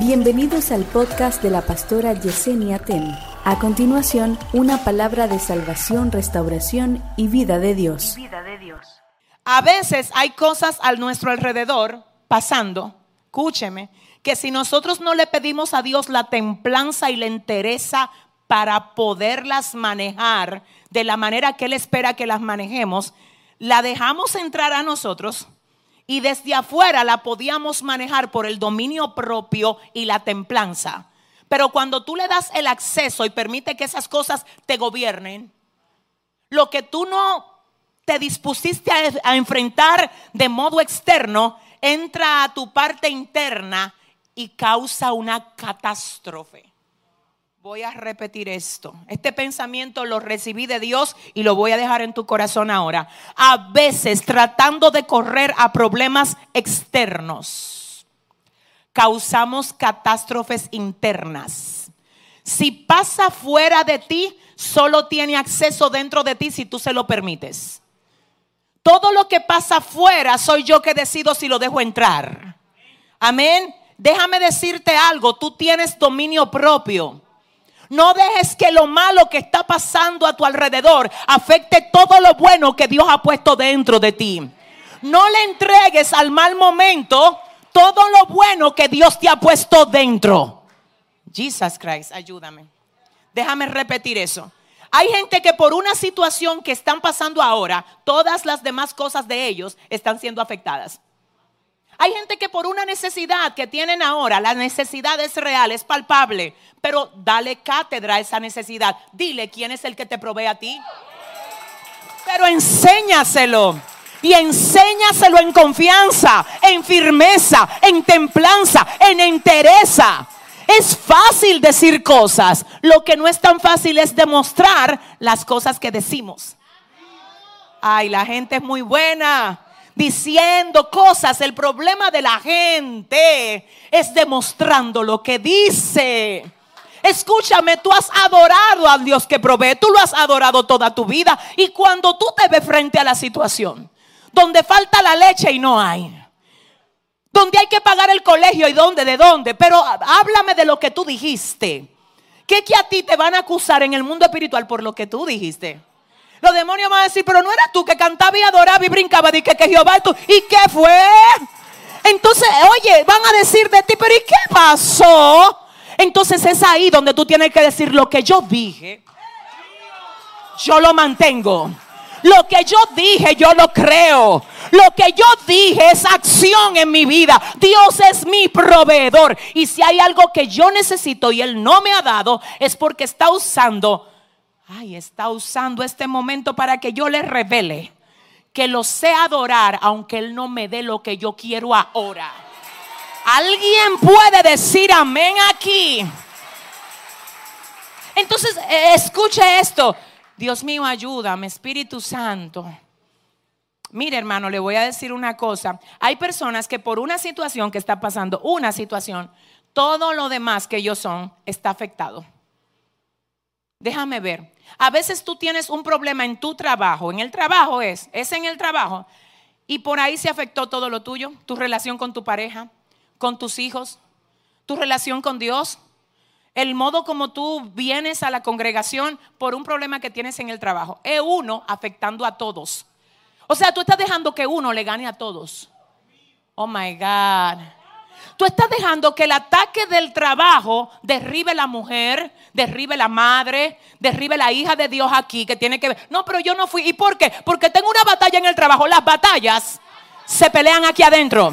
Bienvenidos al podcast de la pastora Yesenia Ten. A continuación, una palabra de salvación, restauración y vida de Dios. A veces hay cosas a nuestro alrededor pasando, escúcheme, que si nosotros no le pedimos a Dios la templanza y la entereza para poderlas manejar de la manera que Él espera que las manejemos, la dejamos entrar a nosotros y desde afuera la podíamos manejar por el dominio propio y la templanza. Pero cuando tú le das el acceso y permite que esas cosas te gobiernen, lo que tú no te dispusiste a, enfrentar de modo externo, entra a tu parte interna y causa una catástrofe. Voy a repetir esto. Este pensamiento lo recibí de Dios y lo voy a dejar en tu corazón ahora. A veces tratando de correr a problemas externos, causamos catástrofes internas. Si pasa fuera de ti, solo tiene acceso dentro de ti si tú se lo permites. Todo lo que pasa fuera soy yo que decido si lo dejo entrar. Amén. Déjame decirte algo, tú tienes dominio propio. No dejes que lo malo que está pasando a tu alrededor afecte todo lo bueno que Dios ha puesto dentro de ti. No le entregues al mal momento todo lo bueno que Dios te ha puesto dentro. Jesus Christ, ayúdame. Déjame repetir eso. Hay gente que por una situación que están pasando ahora, todas las demás cosas de ellos están siendo afectadas. Hay gente que por una necesidad que tienen ahora, la necesidad es real, es palpable, pero dale cátedra a esa necesidad. Dile quién es el que te provee a ti. Pero enséñaselo. Y enséñaselo en confianza, en firmeza, en templanza, en entereza. Es fácil decir cosas. Lo que no es tan fácil es demostrar las cosas que decimos. Ay, la gente es muy buena diciendo cosas. El problema de la gente es demostrando lo que dice. Escúchame, tú has adorado al Dios que provee, tú lo has adorado toda tu vida. Y cuando tú te ves frente a la situación, donde falta la leche y no hay, donde hay que pagar el colegio y dónde, de dónde, pero háblame de lo que tú dijiste. ¿Qué que a ti te van a acusar en el mundo espiritual por lo que tú dijiste? Los demonios van a decir, pero no eras tú que cantaba y adoraba y brincaba, y que, que Jehová es tú. ¿Y qué fue? Entonces, oye, van a decir de ti, pero ¿y qué pasó? Entonces es ahí donde tú tienes que decir lo que yo dije. Yo lo mantengo. Lo que yo dije, yo lo creo. Lo que yo dije es acción en mi vida. Dios es mi proveedor. Y si hay algo que yo necesito y Él no me ha dado, es porque está usando ay, está usando este momento para que yo le revele que lo sé adorar aunque Él no me dé lo que yo quiero ahora. ¿Alguien puede decir amén aquí? Entonces, eh, escuche esto. Dios mío, ayúdame, Espíritu Santo. Mire, hermano, le voy a decir una cosa. Hay personas que por una situación que está pasando, una situación, todo lo demás que ellos son está afectado. Déjame ver. A veces tú tienes un problema en tu trabajo, en el trabajo es, es en el trabajo, y por ahí se afectó todo lo tuyo, tu relación con tu pareja, con tus hijos, tu relación con Dios, el modo como tú vienes a la congregación por un problema que tienes en el trabajo. Es uno afectando a todos. O sea, tú estás dejando que uno le gane a todos. Oh my God. Tú estás dejando que el ataque del trabajo derribe la mujer, derribe la madre, derribe la hija de Dios aquí que tiene que ver. No, pero yo no fui. ¿Y por qué? Porque tengo una batalla en el trabajo. Las batallas se pelean aquí adentro.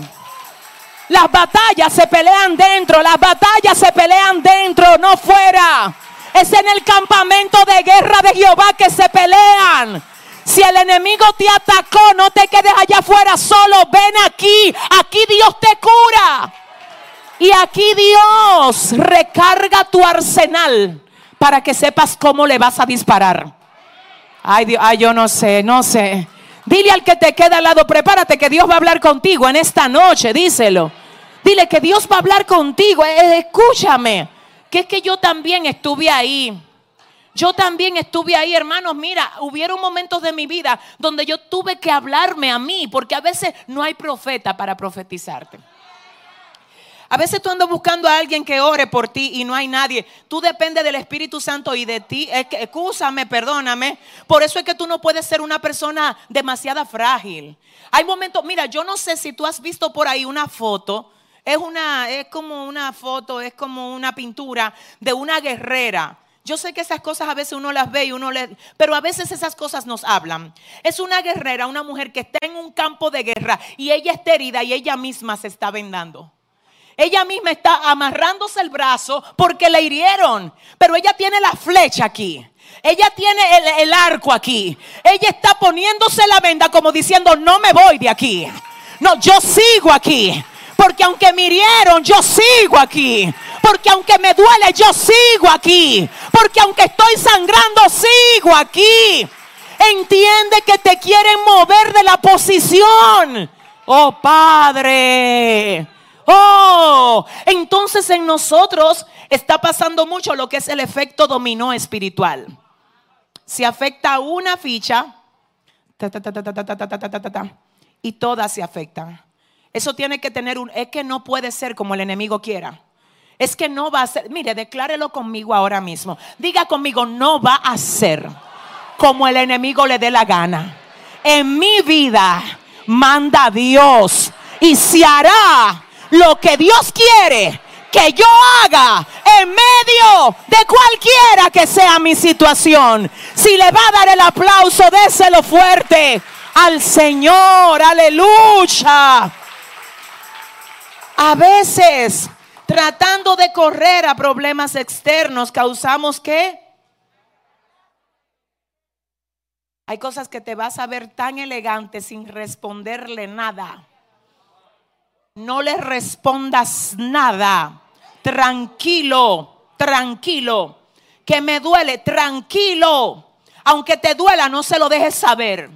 Las batallas se pelean dentro. Las batallas se pelean dentro, no fuera. Es en el campamento de guerra de Jehová que se pelean. Si el enemigo te atacó, no te quedes allá afuera solo. Ven aquí. Aquí Dios te cura. Y aquí Dios recarga tu arsenal para que sepas cómo le vas a disparar. Ay, Dios, ay, yo no sé, no sé. Dile al que te queda al lado, prepárate que Dios va a hablar contigo en esta noche, díselo. Dile que Dios va a hablar contigo, eh, eh, escúchame, que es que yo también estuve ahí. Yo también estuve ahí, hermanos. Mira, hubieron momentos de mi vida donde yo tuve que hablarme a mí, porque a veces no hay profeta para profetizarte. A veces tú andas buscando a alguien que ore por ti y no hay nadie. Tú dependes del Espíritu Santo y de ti. Excúsame, perdóname. Por eso es que tú no puedes ser una persona demasiado frágil. Hay momentos, mira, yo no sé si tú has visto por ahí una foto. Es una, es como una foto, es como una pintura de una guerrera. Yo sé que esas cosas a veces uno las ve y uno le... Pero a veces esas cosas nos hablan. Es una guerrera, una mujer que está en un campo de guerra y ella está herida y ella misma se está vendando. Ella misma está amarrándose el brazo porque le hirieron. Pero ella tiene la flecha aquí. Ella tiene el, arco aquí. Ella está poniéndose la venda como diciendo, no me voy de aquí. No, yo sigo aquí. Porque aunque me hirieron, yo sigo aquí. Porque aunque me duele, yo sigo aquí. Porque aunque estoy sangrando, sigo aquí. Entiende que te quieren mover de la posición. Oh Padre. Oh, entonces en nosotros está pasando mucho lo que es el efecto dominó espiritual. Se afecta una ficha y todas se afectan. Eso tiene que tener un, es que no puede ser como el enemigo quiera. Es que no va a ser, mire, declárelo conmigo ahora mismo. Diga conmigo, no va a ser como el enemigo le dé la gana. En mi vida manda Dios y se hará lo que Dios quiere que yo haga en medio de cualquiera que sea mi situación. Si le va a dar el aplauso, déselo fuerte al Señor. Aleluya. A veces, tratando de correr a problemas externos, causamos que hay cosas que te vas a ver tan elegante sin responderle nada no le respondas nada. Tranquilo, tranquilo. Que me duele, tranquilo. Aunque te duela, no se lo dejes saber.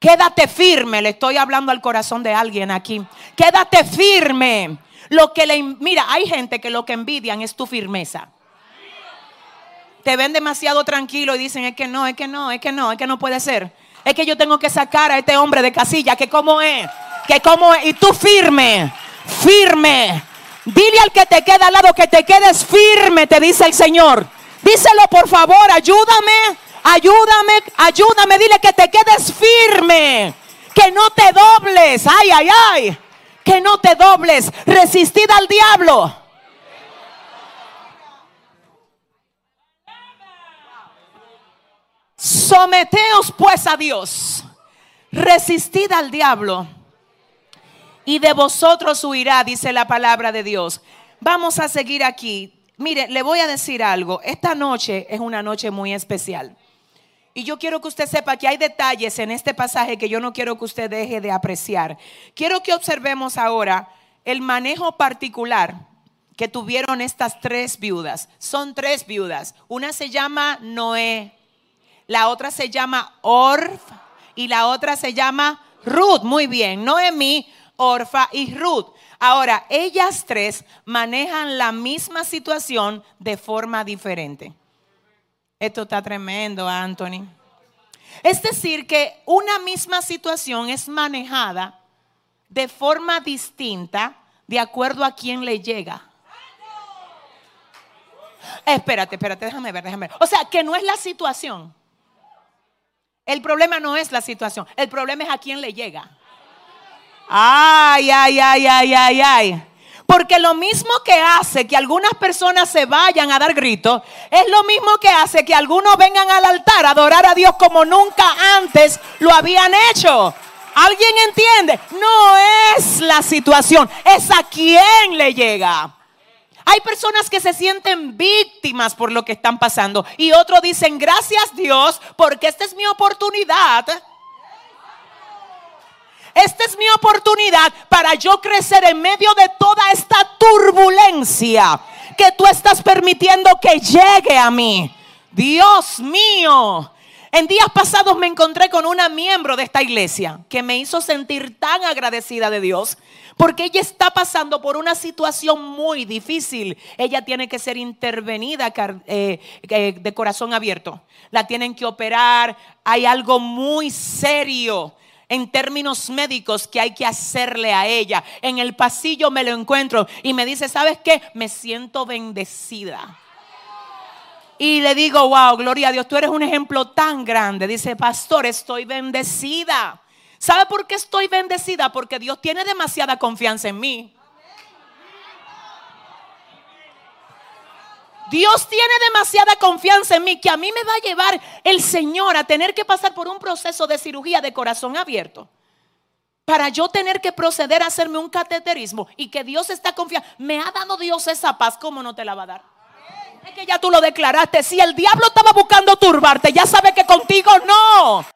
Quédate firme, le estoy hablando al corazón de alguien aquí. Quédate firme. Lo que le mira, hay gente que lo que envidian es tu firmeza. Te ven demasiado tranquilo y dicen, es que no, es que no, es que no, es que no puede ser. Es que yo tengo que sacar a este hombre de casilla, que cómo es que como y tú firme, firme. Dile al que te queda al lado que te quedes firme, te dice el Señor. Díselo por favor, ayúdame, ayúdame, ayúdame, dile que te quedes firme, que no te dobles, ay, ay, ay, que no te dobles, resistid al diablo. Someteos pues a Dios, resistid al diablo y de vosotros huirá, dice la palabra de Dios. Vamos a seguir aquí. Mire, le voy a decir algo. Esta noche es una noche muy especial. Y yo quiero que usted sepa que hay detalles en este pasaje que yo no quiero que usted deje de apreciar. Quiero que observemos ahora el manejo particular que tuvieron estas tres viudas. Son tres viudas. Una se llama Noé, la otra se llama Orf y la otra se llama Ruth. Muy bien, Noemí Orfa y Ruth. Ahora, ellas tres manejan la misma situación de forma diferente. Esto está tremendo, Anthony. Es decir, que una misma situación es manejada de forma distinta de acuerdo a quién le llega. Espérate, espérate, déjame ver, déjame ver. O sea, que no es la situación. El problema no es la situación, el problema es a quién le llega. Ay, ay, ay, ay, ay, ay. Porque lo mismo que hace que algunas personas se vayan a dar gritos, es lo mismo que hace que algunos vengan al altar a adorar a Dios como nunca antes lo habían hecho. ¿Alguien entiende? No es la situación, es a quien le llega. Hay personas que se sienten víctimas por lo que están pasando y otros dicen, gracias Dios, porque esta es mi oportunidad esta es mi oportunidad para yo crecer en medio de toda esta turbulencia que tú estás permitiendo que llegue a mí. Dios mío. En días pasados me encontré con una miembro de esta iglesia que me hizo sentir tan agradecida de Dios porque ella está pasando por una situación muy difícil. Ella tiene que ser intervenida eh, eh, de corazón abierto. La tienen que operar. Hay algo muy serio en términos médicos que hay que hacerle a ella. En el pasillo me lo encuentro y me dice, ¿sabes qué? Me siento bendecida. Y le digo, wow, gloria a Dios, tú eres un ejemplo tan grande. Dice, pastor, estoy bendecida. ¿Sabe por qué estoy bendecida? Porque Dios tiene demasiada confianza en mí. Dios tiene demasiada confianza en mí que a mí me va a llevar el Señor a tener que pasar por un proceso de cirugía de corazón abierto. Para yo tener que proceder a hacerme un cateterismo y que Dios está confiando. Me ha dado Dios esa paz, ¿cómo no te la va a dar? Es que ya tú lo declaraste. Si el diablo estaba buscando turbarte, ya sabe que contigo no.